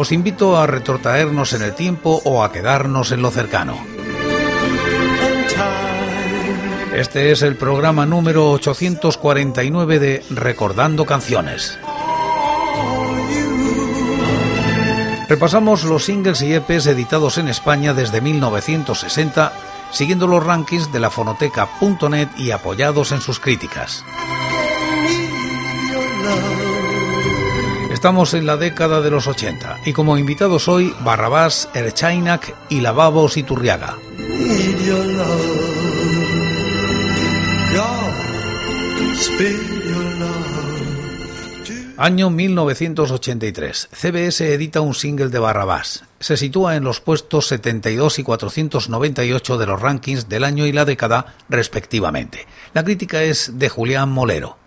Os invito a retrotraernos en el tiempo o a quedarnos en lo cercano. Este es el programa número 849 de Recordando Canciones. Repasamos los singles y EPs editados en España desde 1960, siguiendo los rankings de la fonoteca.net y apoyados en sus críticas. Estamos en la década de los 80 y como invitados hoy Barrabás, Erchainak y Lavabos Iturriaga. Año 1983. CBS edita un single de Barrabás. Se sitúa en los puestos 72 y 498 de los rankings del año y la década, respectivamente. La crítica es de Julián Molero.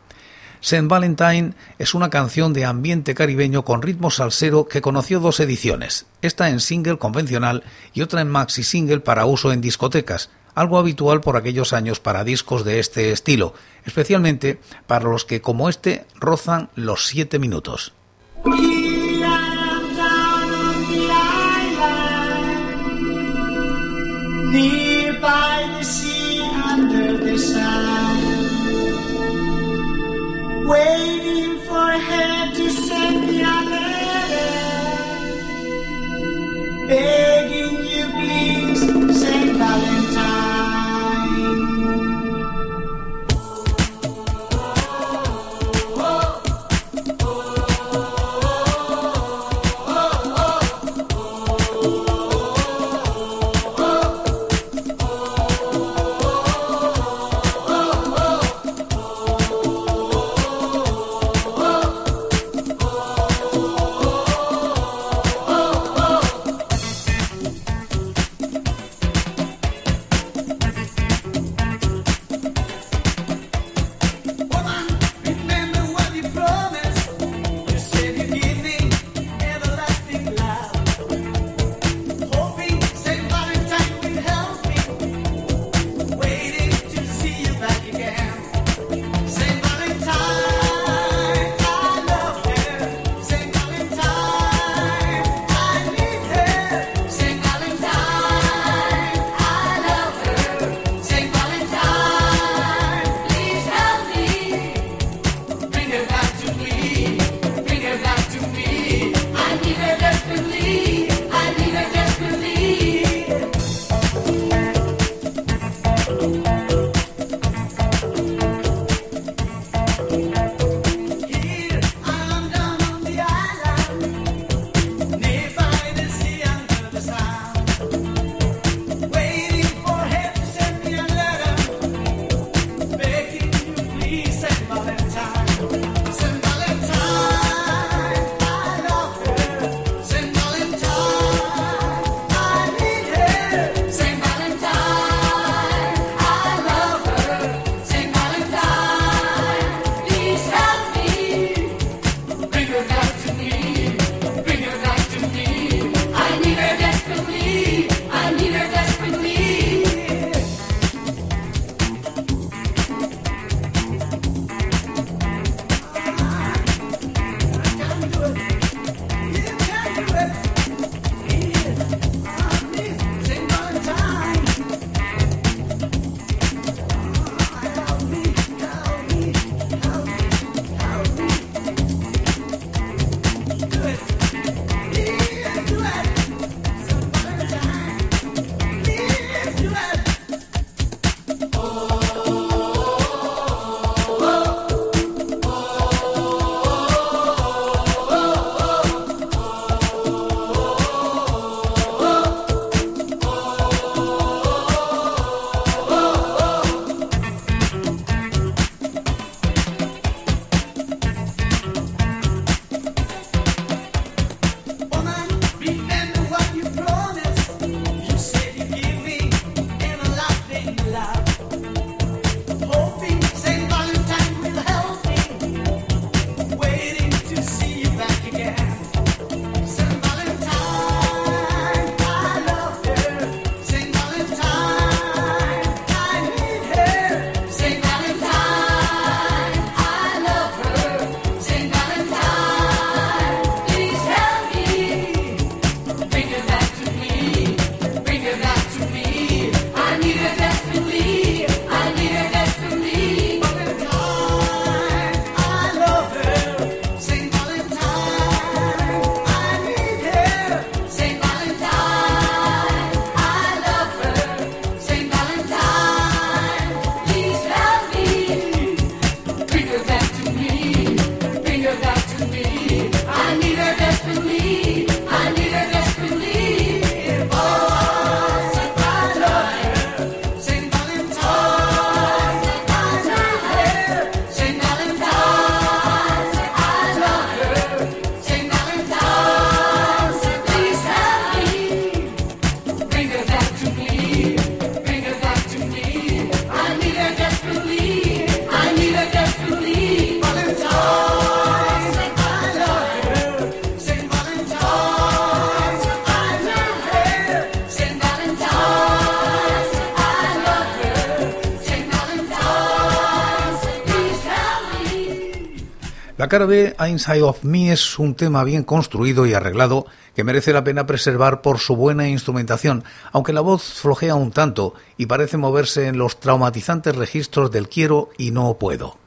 Saint Valentine es una canción de ambiente caribeño con ritmo salsero que conoció dos ediciones, esta en single convencional y otra en maxi single para uso en discotecas, algo habitual por aquellos años para discos de este estilo, especialmente para los que como este rozan los siete minutos. Waiting for her to send me a letter, La cara B, Inside of Me, es un tema bien construido y arreglado que merece la pena preservar por su buena instrumentación, aunque la voz flojea un tanto y parece moverse en los traumatizantes registros del quiero y no puedo.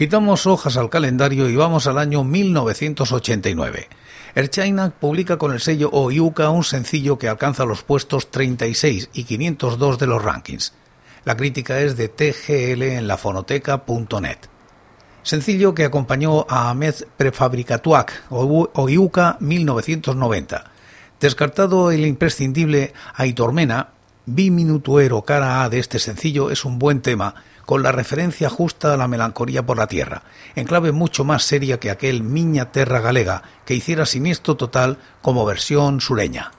Quitamos hojas al calendario y vamos al año 1989. China publica con el sello Oyuka un sencillo que alcanza los puestos 36 y 502 de los rankings. La crítica es de TGL en la fonoteca.net. Sencillo que acompañó a Ahmed Prefabricatuac, Oyuka 1990. Descartado el imprescindible Aitormena, Biminutuero cara A de este sencillo es un buen tema con la referencia justa a la melancolía por la tierra, en clave mucho más seria que aquel Miña Terra Galega que hiciera siniestro total como versión sureña.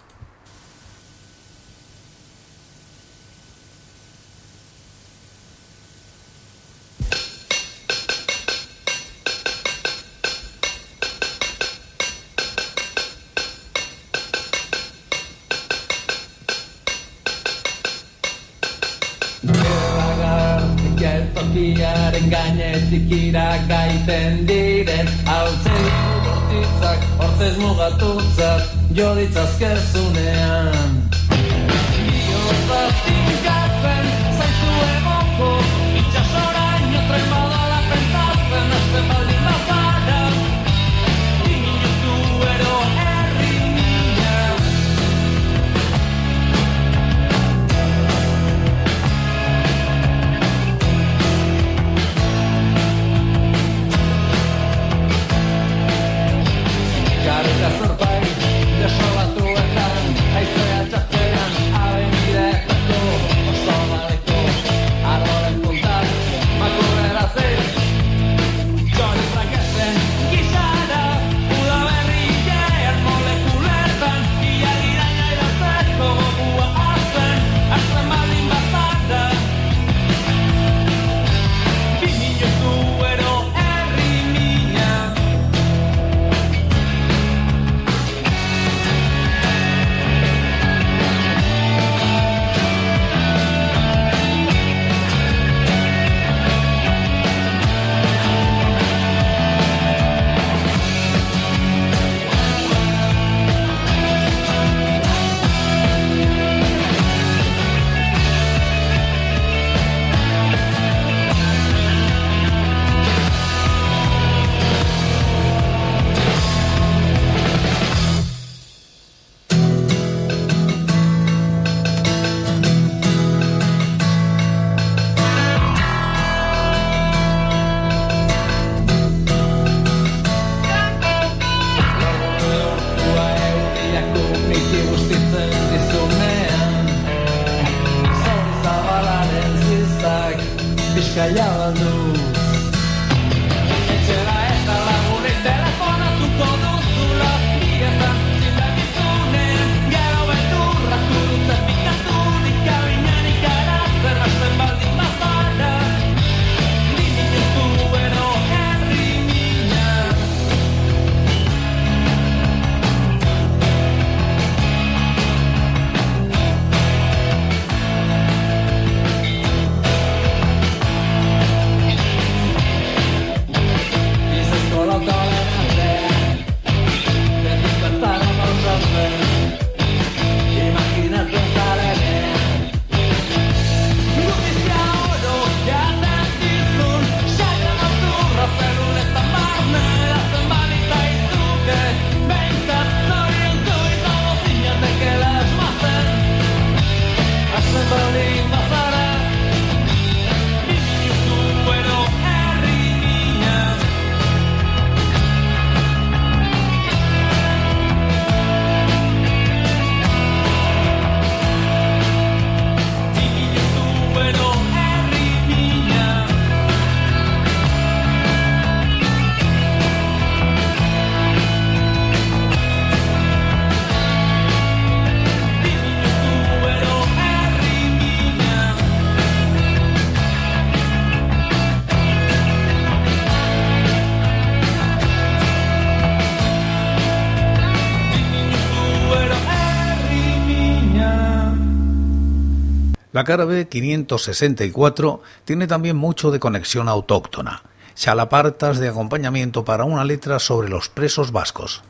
La cara B564 tiene también mucho de conexión autóctona, chalapartas de acompañamiento para una letra sobre los presos vascos.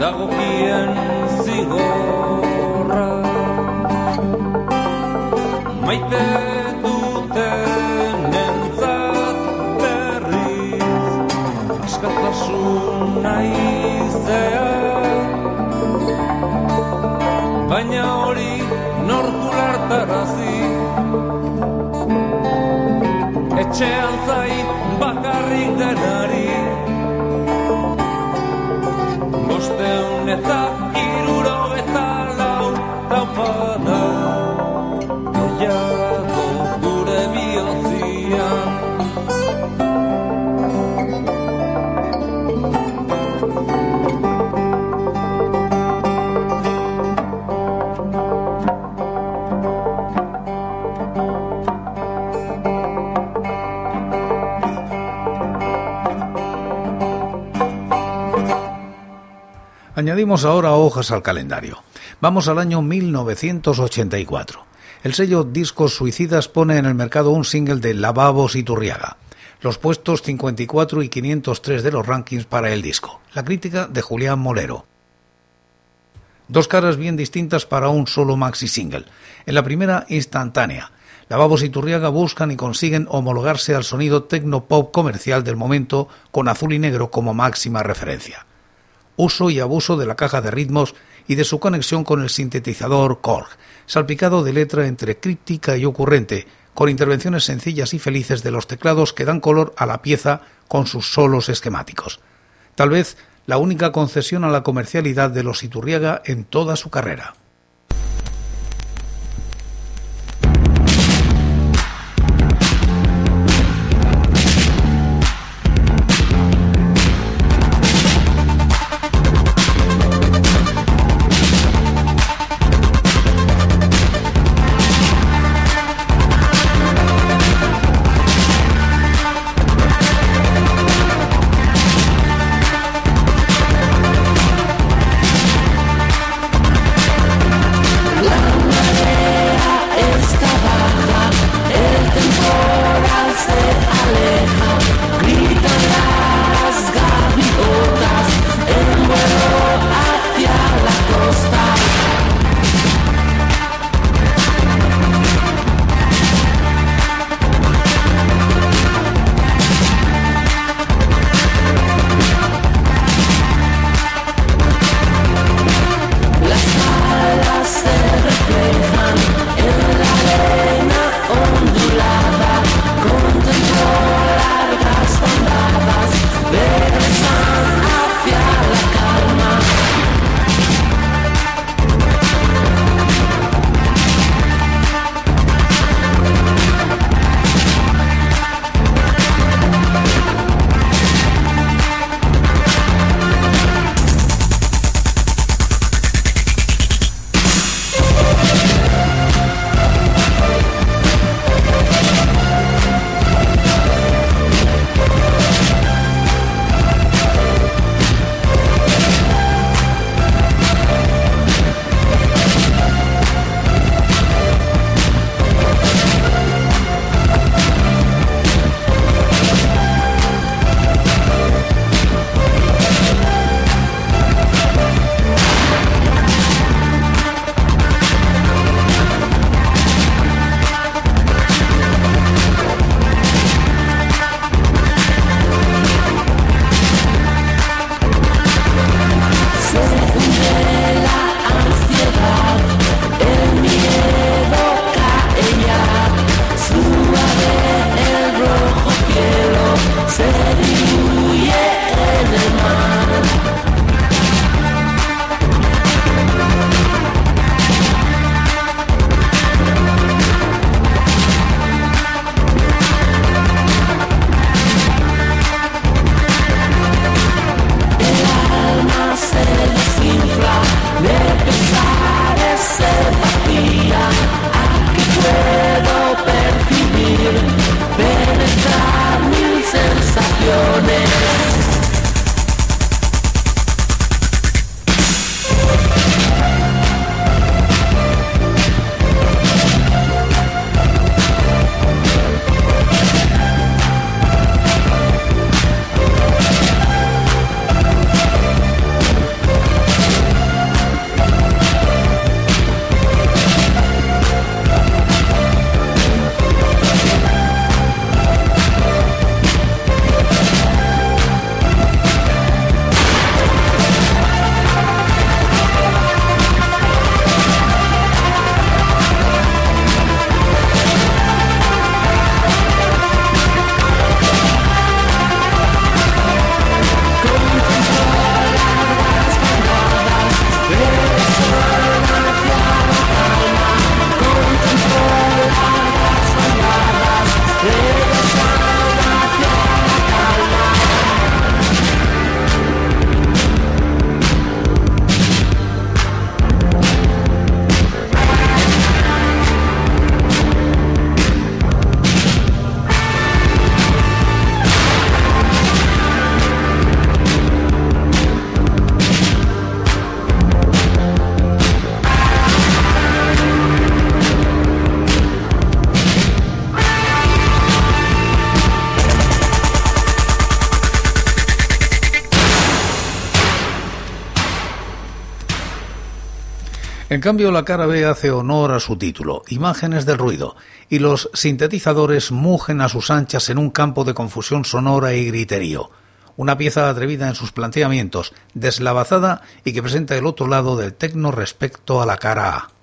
dagokien zigorra. Maite duten entzat berriz askatasun naizea. Baina hori norkulartarazi etxean zait bakarrik denari. Eta iruro eta lau taupada Añadimos ahora hojas al calendario. Vamos al año 1984. El sello Discos Suicidas pone en el mercado un single de Lavabos y Turriaga. Los puestos 54 y 503 de los rankings para el disco. La crítica de Julián Molero. Dos caras bien distintas para un solo maxi single. En la primera, instantánea. Lavabos y Turriaga buscan y consiguen homologarse al sonido tecno-pop comercial del momento con azul y negro como máxima referencia uso y abuso de la caja de ritmos y de su conexión con el sintetizador Korg, salpicado de letra entre críptica y ocurrente, con intervenciones sencillas y felices de los teclados que dan color a la pieza con sus solos esquemáticos. Tal vez la única concesión a la comercialidad de los Iturriaga en toda su carrera. coming cambio, la cara B hace honor a su título, Imágenes del ruido, y los sintetizadores mugen a sus anchas en un campo de confusión sonora y griterío. Una pieza atrevida en sus planteamientos, deslavazada y que presenta el otro lado del tecno respecto a la cara A.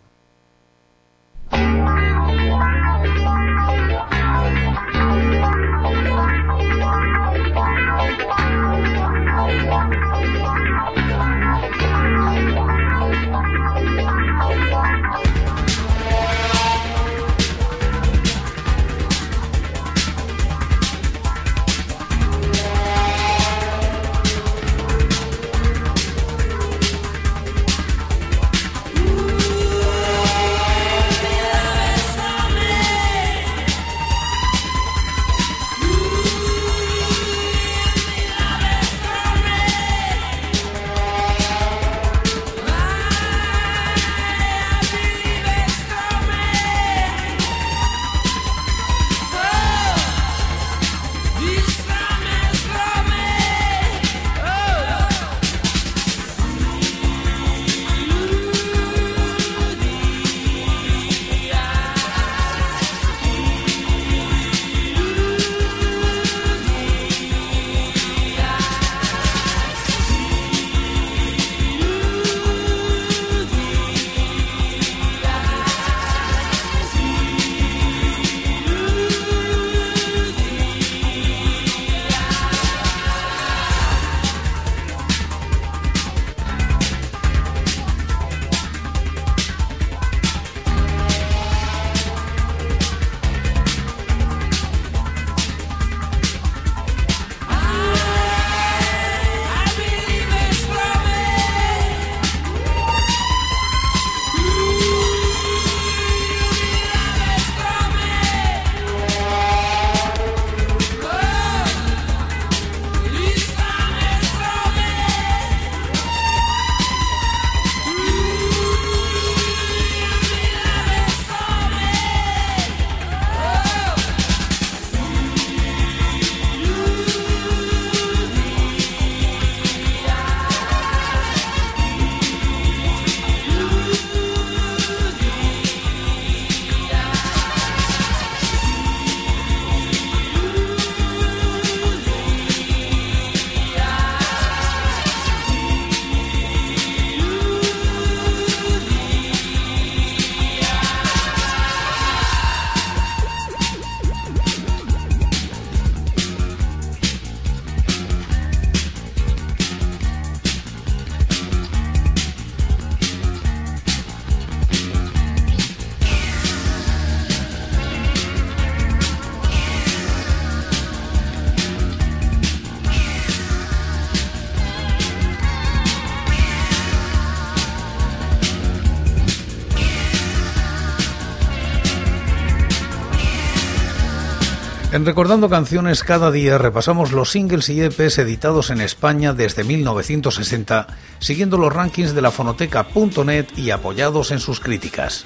Recordando Canciones cada día repasamos los singles y EPs editados en España desde 1960, siguiendo los rankings de la fonoteca.net y apoyados en sus críticas.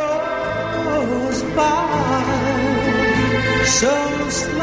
so slow.